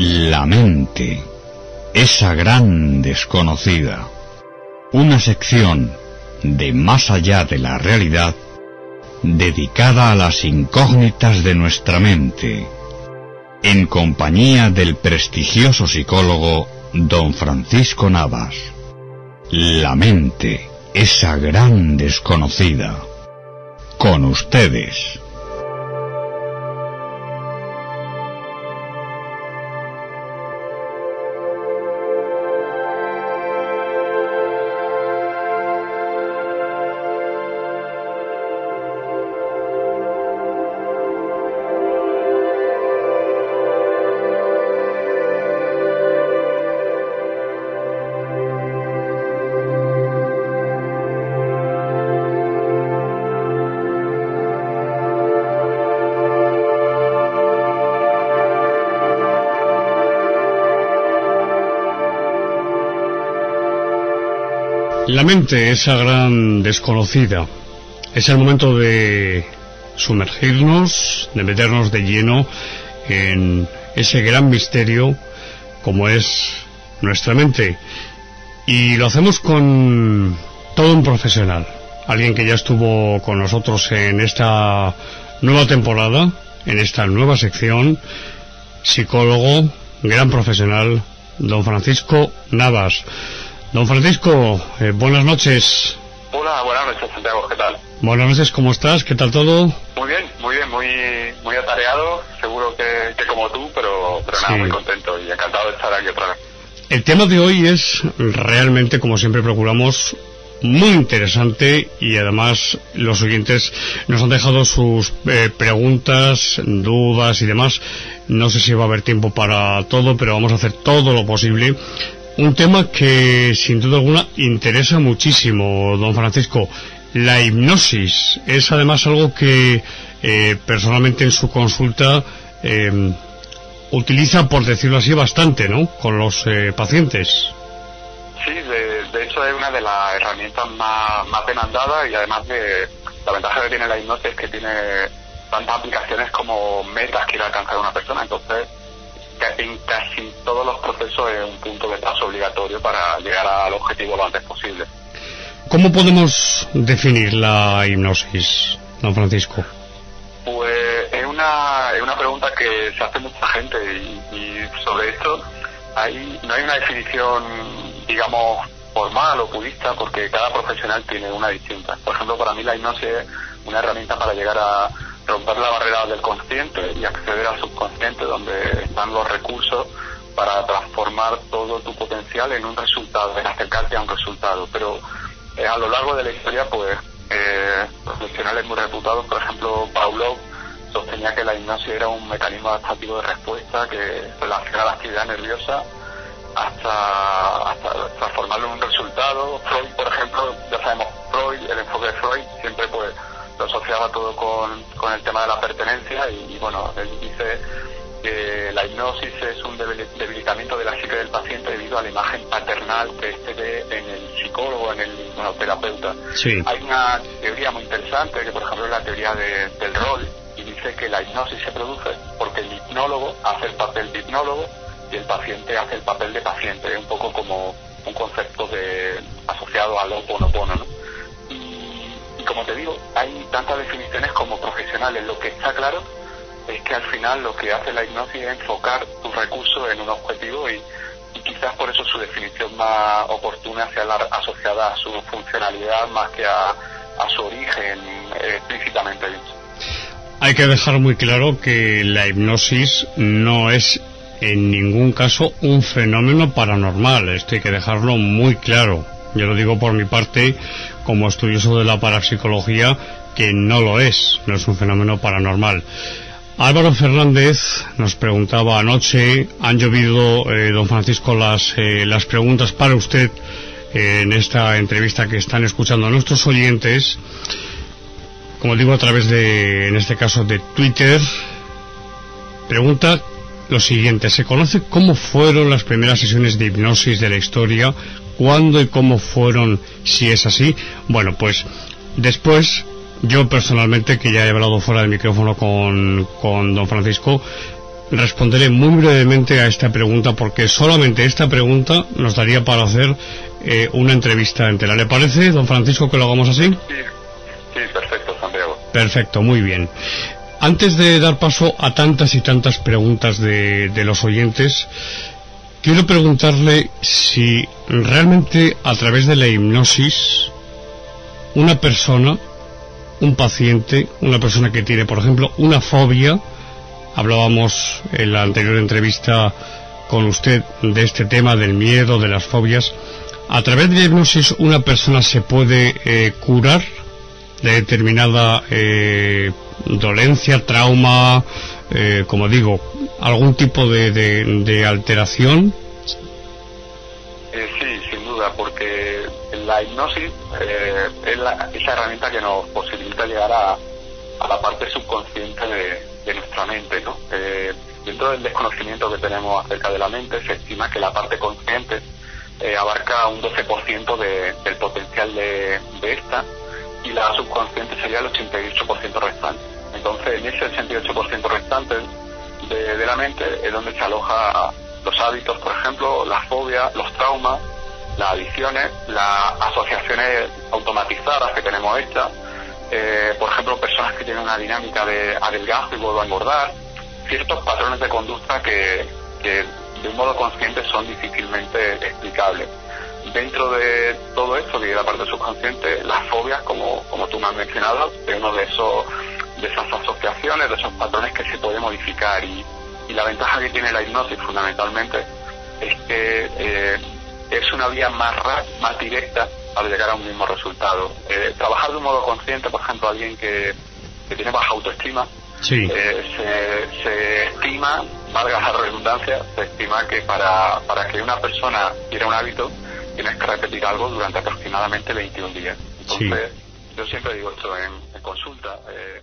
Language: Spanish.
La mente, esa gran desconocida. Una sección de Más allá de la realidad dedicada a las incógnitas de nuestra mente, en compañía del prestigioso psicólogo don Francisco Navas. La mente, esa gran desconocida. Con ustedes. La mente, esa gran desconocida, es el momento de sumergirnos, de meternos de lleno en ese gran misterio como es nuestra mente. Y lo hacemos con todo un profesional, alguien que ya estuvo con nosotros en esta nueva temporada, en esta nueva sección, psicólogo, gran profesional, don Francisco Navas. Don Francisco, eh, buenas noches. Hola, buenas noches, Santiago, ¿qué tal? Buenas noches, ¿cómo estás? ¿Qué tal todo? Muy bien, muy bien, muy muy atareado, seguro que, que como tú, pero, pero nada, Sí. muy contento y encantado de estar aquí otra vez. El tema de hoy es realmente, como siempre procuramos, muy interesante y además los oyentes nos han dejado sus eh, preguntas, dudas y demás. No sé si va a haber tiempo para todo, pero vamos a hacer todo lo posible. Un tema que sin duda alguna interesa muchísimo, don Francisco. La hipnosis es además algo que eh, personalmente en su consulta eh, utiliza, por decirlo así, bastante, ¿no? Con los eh, pacientes. Sí, de, de hecho es una de las herramientas más, más demandadas y además de la ventaja que tiene la hipnosis es que tiene tantas aplicaciones como metas que quiere alcanzar una persona, entonces en casi todos los procesos es un punto de paso obligatorio para llegar al objetivo lo antes posible. ¿Cómo podemos definir la hipnosis, don Francisco? Pues es una, es una pregunta que se hace mucha gente y, y sobre esto hay, no hay una definición, digamos, formal o purista porque cada profesional tiene una distinta. Por ejemplo, para mí la hipnosis es una herramienta para llegar a romper la barrera del consciente y acceder al subconsciente donde están los recursos para transformar todo tu potencial en un resultado, en acercarte a un resultado. Pero eh, a lo largo de la historia, pues, eh, profesionales muy reputados, por ejemplo, Pavlov, sostenía que la hipnosis era un mecanismo adaptativo de respuesta que relaciona la actividad nerviosa hasta, hasta transformarlo en un resultado. Freud, por ejemplo, ya sabemos, Freud, el enfoque de Freud, siempre pues lo asociaba todo con, con el tema de la pertenencia y, y, bueno, él dice que la hipnosis es un debil- debilitamiento de la psique del paciente debido a la imagen paternal que este ve en el psicólogo, en el hipnoterapeuta. Sí. Hay una teoría muy interesante que, por ejemplo, es la teoría de- del rol y dice que la hipnosis se produce porque el hipnólogo hace el papel de hipnólogo y el paciente hace el papel de paciente, un poco como un concepto de asociado al oponopono, ¿no? Como te digo, hay tantas definiciones como profesionales. Lo que está claro es que al final lo que hace la hipnosis es enfocar tus recursos en un objetivo y, quizás por eso su definición más oportuna sea la asociada a su funcionalidad más que a, a su origen eh, explícitamente dicho. Hay que dejar muy claro que la hipnosis no es en ningún caso un fenómeno paranormal. Esto hay que dejarlo muy claro. Yo lo digo por mi parte como estudioso de la parapsicología que no lo es, no es un fenómeno paranormal. Álvaro Fernández nos preguntaba anoche, han llovido, eh, don Francisco, las, eh, las preguntas para usted en esta entrevista que están escuchando nuestros oyentes, como digo, a través de, en este caso, de Twitter. Pregunta lo siguiente, ¿se conoce cómo fueron las primeras sesiones de hipnosis de la historia? ¿Cuándo y cómo fueron, si es así? Bueno, pues después yo personalmente, que ya he hablado fuera del micrófono con, con don Francisco, responderé muy brevemente a esta pregunta porque solamente esta pregunta nos daría para hacer eh, una entrevista entera. ¿Le parece, don Francisco, que lo hagamos así? Sí, sí, perfecto, Santiago. Perfecto, muy bien. Antes de dar paso a tantas y tantas preguntas de, de los oyentes, quiero preguntarle si realmente a través de la hipnosis una persona un paciente, una persona que tiene, por ejemplo, una fobia, hablábamos en la anterior entrevista con usted de este tema del miedo, de las fobias, a través de la hipnosis una persona se puede eh, curar de determinada eh, dolencia, trauma, eh, como digo, algún tipo de, de alteración. sí, sin duda, porque la hipnosis eh, es la, esa herramienta que nos posibilita llegar a, la parte subconsciente de, nuestra mente. ¿no? Eh, dentro del desconocimiento que tenemos acerca de la mente, se estima que la parte consciente eh, abarca un 12% del potencial de, esta y la subconsciente sería el 88% restante. Entonces, en ese 88% restante de, de la mente es donde se aloja los hábitos, por ejemplo, las fobias, los traumas, las adicciones, las asociaciones automatizadas que tenemos hechas, eh, por ejemplo, personas que tienen una dinámica de adelgazo y vuelvo a engordar, ciertos patrones de conducta que, de un modo consciente son difícilmente explicables. Dentro de todo esto, que es la parte subconsciente, las fobias, como, como tú me has mencionado, es uno de esos de esas asociaciones, de esos patrones que se puede modificar y, la ventaja que tiene la hipnosis fundamentalmente es que eh, es una vía más más directa para llegar a un mismo resultado. Eh, trabajar de un modo consciente, por ejemplo, alguien que, tiene baja autoestima, eh, se, estima, valga la redundancia, se estima que para, para que una persona quiera un hábito, tienes que repetir algo durante aproximadamente 21 días. Entonces, yo siempre digo esto en, consulta. Eh,